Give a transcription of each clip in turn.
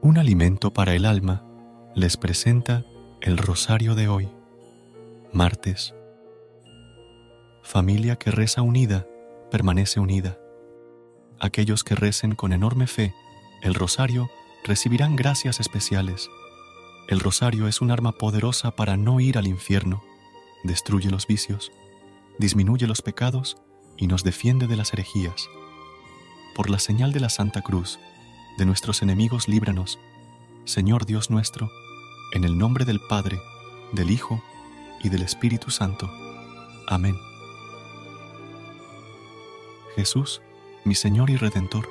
Un alimento para el alma les presenta el rosario de hoy, martes. Familia que reza unida, permanece unida. Aquellos que recen con enorme fe el rosario recibirán gracias especiales. El rosario es un arma poderosa para no ir al infierno, destruye los vicios, disminuye los pecados y nos defiende de las herejías. Por la señal de la Santa Cruz, de nuestros enemigos líbranos, Señor Dios nuestro, en el nombre del Padre, del Hijo y del Espíritu Santo. Amén. Jesús, mi Señor y Redentor,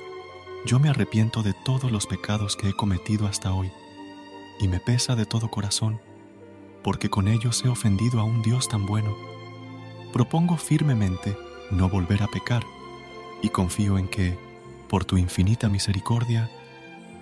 yo me arrepiento de todos los pecados que he cometido hasta hoy, y me pesa de todo corazón, porque con ellos he ofendido a un Dios tan bueno. Propongo firmemente no volver a pecar, y confío en que, por tu infinita misericordia,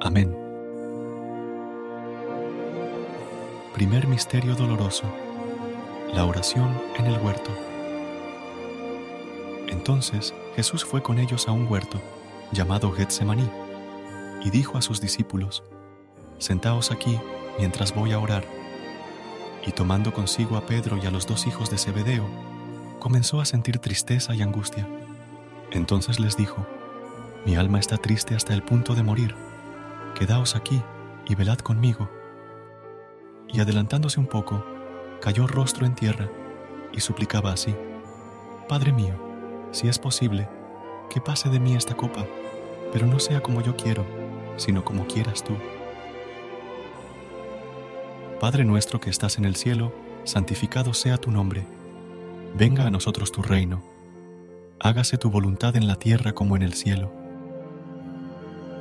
Amén. Primer Misterio Doloroso. La oración en el huerto. Entonces Jesús fue con ellos a un huerto llamado Getsemaní y dijo a sus discípulos, Sentaos aquí mientras voy a orar. Y tomando consigo a Pedro y a los dos hijos de Zebedeo, comenzó a sentir tristeza y angustia. Entonces les dijo, Mi alma está triste hasta el punto de morir Quedaos aquí y velad conmigo. Y adelantándose un poco, cayó rostro en tierra y suplicaba así, Padre mío, si es posible, que pase de mí esta copa, pero no sea como yo quiero, sino como quieras tú. Padre nuestro que estás en el cielo, santificado sea tu nombre. Venga a nosotros tu reino. Hágase tu voluntad en la tierra como en el cielo.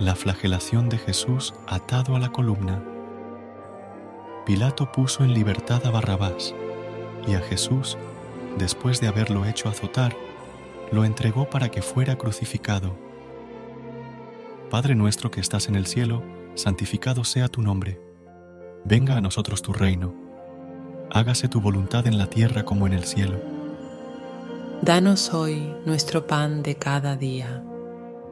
La flagelación de Jesús atado a la columna. Pilato puso en libertad a Barrabás y a Jesús, después de haberlo hecho azotar, lo entregó para que fuera crucificado. Padre nuestro que estás en el cielo, santificado sea tu nombre. Venga a nosotros tu reino. Hágase tu voluntad en la tierra como en el cielo. Danos hoy nuestro pan de cada día.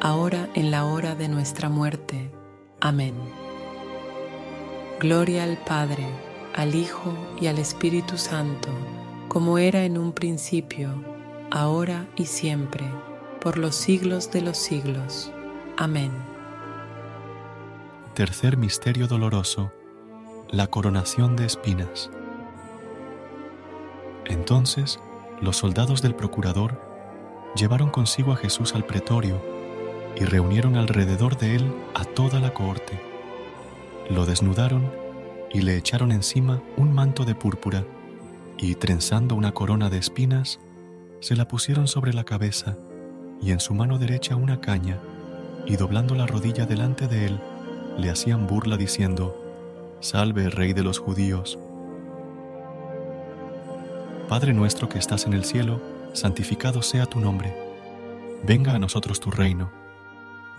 ahora en la hora de nuestra muerte. Amén. Gloria al Padre, al Hijo y al Espíritu Santo, como era en un principio, ahora y siempre, por los siglos de los siglos. Amén. Tercer Misterio Doloroso. La coronación de espinas. Entonces, los soldados del procurador llevaron consigo a Jesús al pretorio y reunieron alrededor de él a toda la cohorte. Lo desnudaron y le echaron encima un manto de púrpura y trenzando una corona de espinas, se la pusieron sobre la cabeza y en su mano derecha una caña y doblando la rodilla delante de él, le hacían burla diciendo, Salve, Rey de los judíos. Padre nuestro que estás en el cielo, santificado sea tu nombre. Venga a nosotros tu reino.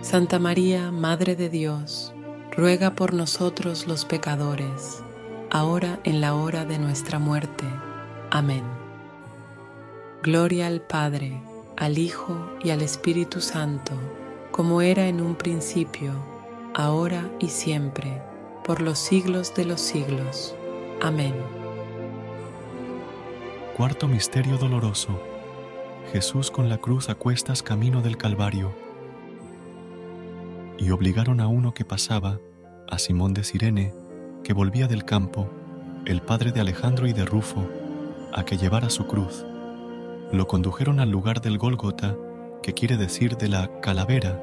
Santa María, Madre de Dios, ruega por nosotros los pecadores, ahora en la hora de nuestra muerte. Amén. Gloria al Padre, al Hijo y al Espíritu Santo, como era en un principio, ahora y siempre, por los siglos de los siglos. Amén. Cuarto Misterio Doloroso. Jesús con la cruz a cuestas camino del Calvario y obligaron a uno que pasaba, a Simón de Sirene, que volvía del campo, el padre de Alejandro y de Rufo, a que llevara su cruz. Lo condujeron al lugar del Gólgota, que quiere decir de la calavera.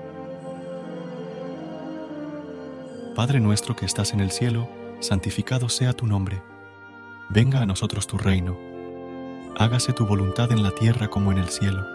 Padre nuestro que estás en el cielo, santificado sea tu nombre. Venga a nosotros tu reino. Hágase tu voluntad en la tierra como en el cielo.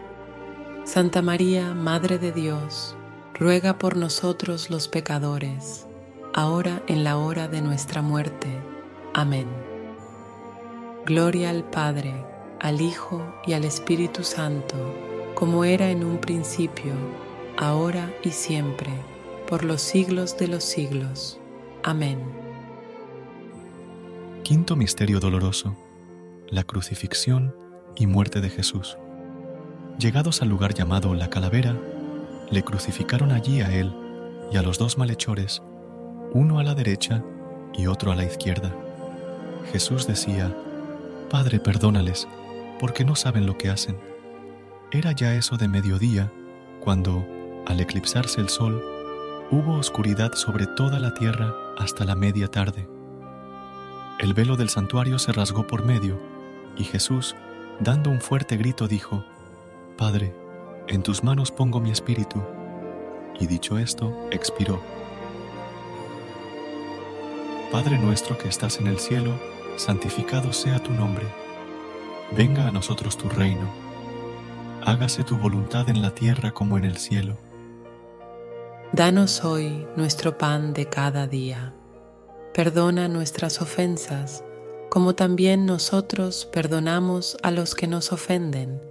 Santa María, Madre de Dios, ruega por nosotros los pecadores, ahora en la hora de nuestra muerte. Amén. Gloria al Padre, al Hijo y al Espíritu Santo, como era en un principio, ahora y siempre, por los siglos de los siglos. Amén. Quinto Misterio Doloroso. La crucifixión y muerte de Jesús. Llegados al lugar llamado La Calavera, le crucificaron allí a él y a los dos malhechores uno a la derecha y otro a la izquierda. Jesús decía, Padre, perdónales, porque no saben lo que hacen. Era ya eso de mediodía, cuando, al eclipsarse el sol, hubo oscuridad sobre toda la tierra hasta la media tarde. El velo del santuario se rasgó por medio, y Jesús, dando un fuerte grito, dijo, Padre, en tus manos pongo mi espíritu. Y dicho esto, expiró. Padre nuestro que estás en el cielo, santificado sea tu nombre. Venga a nosotros tu reino. Hágase tu voluntad en la tierra como en el cielo. Danos hoy nuestro pan de cada día. Perdona nuestras ofensas, como también nosotros perdonamos a los que nos ofenden.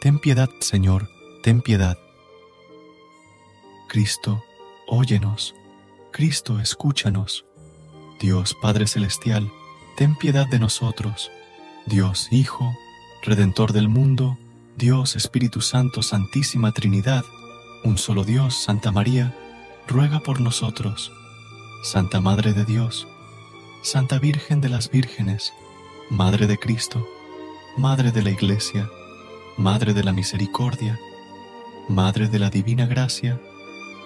ten piedad, Señor, ten piedad. Cristo, óyenos. Cristo, escúchanos. Dios Padre Celestial, ten piedad de nosotros. Dios Hijo, Redentor del mundo, Dios Espíritu Santo, Santísima Trinidad, un solo Dios, Santa María, ruega por nosotros. Santa Madre de Dios, Santa Virgen de las Vírgenes, Madre de Cristo, Madre de la Iglesia, Madre de la Misericordia, Madre de la Divina Gracia,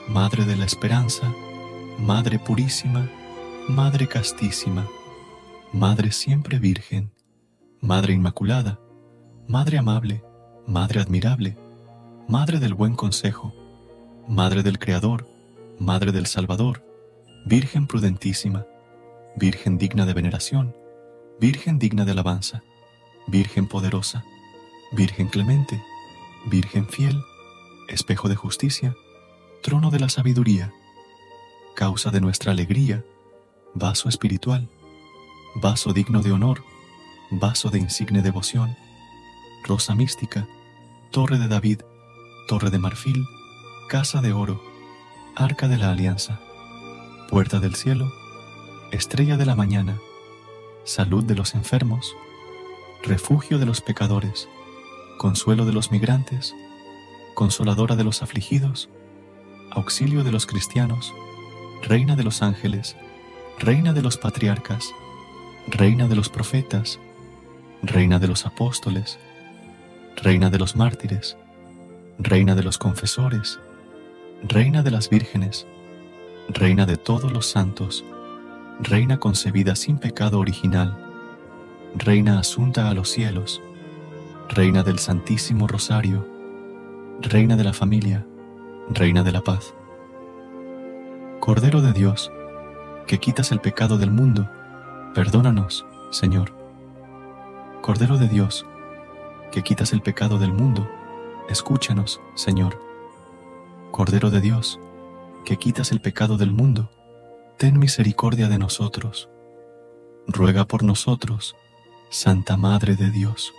Madre de la Esperanza, Madre Purísima, Madre Castísima, Madre Siempre Virgen, Madre Inmaculada, Madre Amable, Madre Admirable, Madre del Buen Consejo, Madre del Creador, Madre del Salvador, Virgen prudentísima, Virgen digna de veneración, Virgen digna de alabanza, Virgen poderosa, Virgen clemente, Virgen fiel, espejo de justicia, trono de la sabiduría, causa de nuestra alegría, vaso espiritual, vaso digno de honor, vaso de insigne devoción, rosa mística, torre de David, torre de marfil, casa de oro, arca de la alianza, puerta del cielo, estrella de la mañana, salud de los enfermos, refugio de los pecadores, consuelo de los migrantes, consoladora de los afligidos, auxilio de los cristianos, reina de los ángeles, reina de los patriarcas, reina de los profetas, reina de los apóstoles, reina de los mártires, reina de los confesores, reina de las vírgenes, reina de todos los santos, reina concebida sin pecado original, reina asunta a los cielos, reina del Santísimo Rosario, reina de la familia, reina de la paz. Cordero de Dios, que quitas el pecado del mundo, perdónanos, Señor. Cordero de Dios, que quitas el pecado del mundo, escúchanos, Señor. Cordero de Dios, que quitas el pecado del mundo, ten misericordia de nosotros. Ruega por nosotros, Santa Madre de Dios,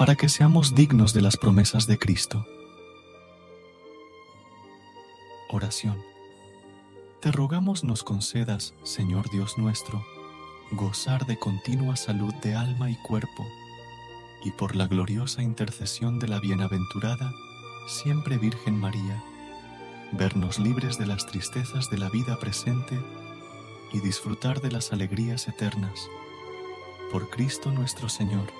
para que seamos dignos de las promesas de Cristo. Oración. Te rogamos nos concedas, Señor Dios nuestro, gozar de continua salud de alma y cuerpo y por la gloriosa intercesión de la bienaventurada, siempre Virgen María, vernos libres de las tristezas de la vida presente y disfrutar de las alegrías eternas. Por Cristo nuestro Señor.